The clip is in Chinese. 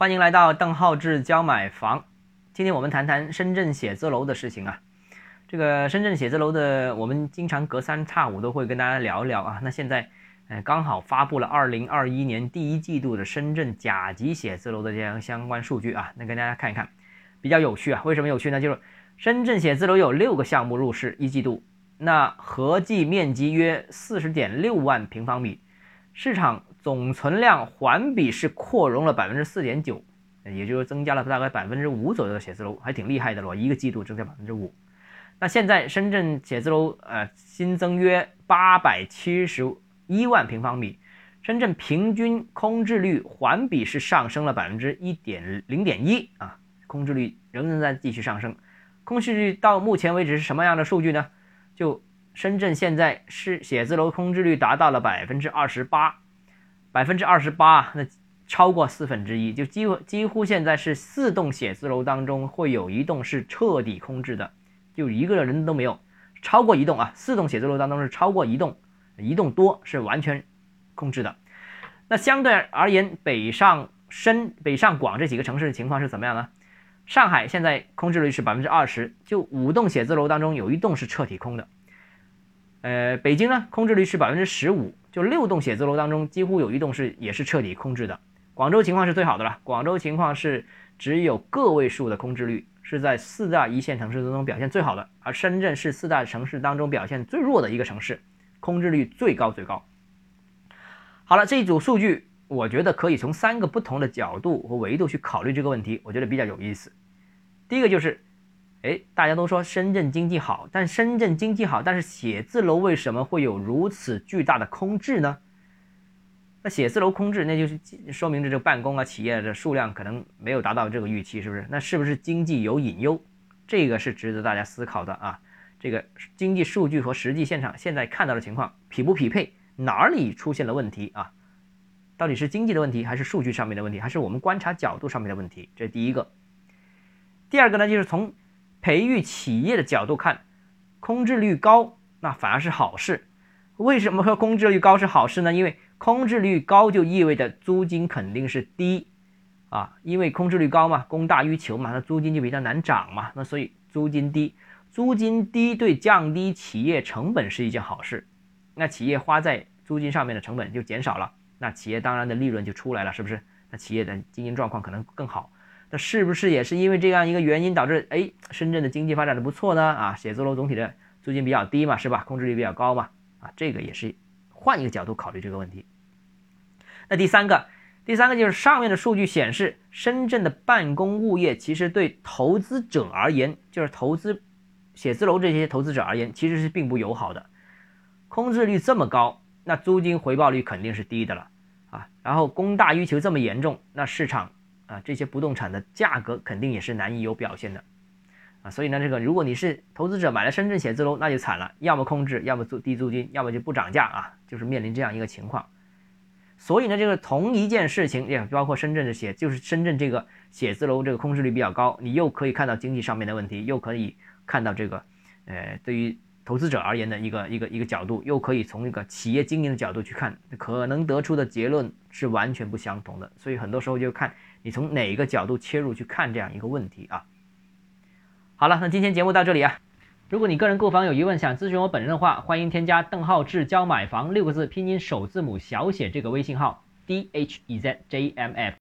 欢迎来到邓浩志教买房。今天我们谈谈深圳写字楼的事情啊。这个深圳写字楼的，我们经常隔三差五都会跟大家聊一聊啊。那现在，呃，刚好发布了二零二一年第一季度的深圳甲级写字楼的这样相关数据啊。那跟大家看一看，比较有趣啊。为什么有趣呢？就是深圳写字楼有六个项目入市，一季度那合计面积约四十点六万平方米，市场。总存量环比是扩容了百分之四点九，也就是增加了大概百分之五左右的写字楼，还挺厉害的了。一个季度增加百分之五。那现在深圳写字楼呃新增约八百七十一万平方米，深圳平均空置率环比是上升了百分之一点零点一啊，空置率仍然在继续上升。空置率到目前为止是什么样的数据呢？就深圳现在是写字楼空置率达到了百分之二十八。百分之二十八，那超过四分之一，就几乎几乎现在是四栋写字楼当中会有一栋是彻底空置的，就一个人都没有，超过一栋啊，四栋写字楼当中是超过一栋，一栋多是完全空置的。那相对而言，北上深、北上广这几个城市的情况是怎么样呢？上海现在空置率是百分之二十，就五栋写字楼当中有一栋是彻底空的。呃，北京呢，空置率是百分之十五。就六栋写字楼当中，几乎有一栋是也是彻底空置的。广州情况是最好的了，广州情况是只有个位数的空置率，是在四大一线城市当中表现最好的。而深圳是四大城市当中表现最弱的一个城市，空置率最高最高。好了，这一组数据，我觉得可以从三个不同的角度和维度去考虑这个问题，我觉得比较有意思。第一个就是。哎，大家都说深圳经济好，但深圳经济好，但是写字楼为什么会有如此巨大的空置呢？那写字楼空置，那就是说明这个办公啊企业的数量可能没有达到这个预期，是不是？那是不是经济有隐忧？这个是值得大家思考的啊。这个经济数据和实际现场现在看到的情况匹不匹配？哪里出现了问题啊？到底是经济的问题，还是数据上面的问题，还是我们观察角度上面的问题？这是第一个。第二个呢，就是从培育企业的角度看，空置率高，那反而是好事。为什么说空置率高是好事呢？因为空置率高就意味着租金肯定是低啊，因为空置率高嘛，供大于求嘛，那租金就比较难涨嘛。那所以租金低，租金低对降低企业成本是一件好事。那企业花在租金上面的成本就减少了，那企业当然的利润就出来了，是不是？那企业的经营状况可能更好。那是不是也是因为这样一个原因导致哎深圳的经济发展的不错呢？啊，写字楼总体的租金比较低嘛，是吧？空置率比较高嘛，啊，这个也是换一个角度考虑这个问题。那第三个，第三个就是上面的数据显示，深圳的办公物业其实对投资者而言，就是投资写字楼这些投资者而言，其实是并不友好的。空置率这么高，那租金回报率肯定是低的了啊。然后供大于求这么严重，那市场。啊，这些不动产的价格肯定也是难以有表现的，啊，所以呢，这个如果你是投资者买了深圳写字楼，那就惨了，要么空置，要么租低租金，要么就不涨价啊，就是面临这样一个情况。所以呢，这个同一件事情，也包括深圳的写，就是深圳这个写字楼这个空置率比较高，你又可以看到经济上面的问题，又可以看到这个，呃，对于投资者而言的一个一个一个角度，又可以从一个企业经营的角度去看，可能得出的结论是完全不相同的。所以很多时候就看。你从哪一个角度切入去看这样一个问题啊？好了，那今天节目到这里啊。如果你个人购房有疑问，想咨询我本人的话，欢迎添加邓浩志教买房六个字拼音首字母小写这个微信号 d h e z j m f。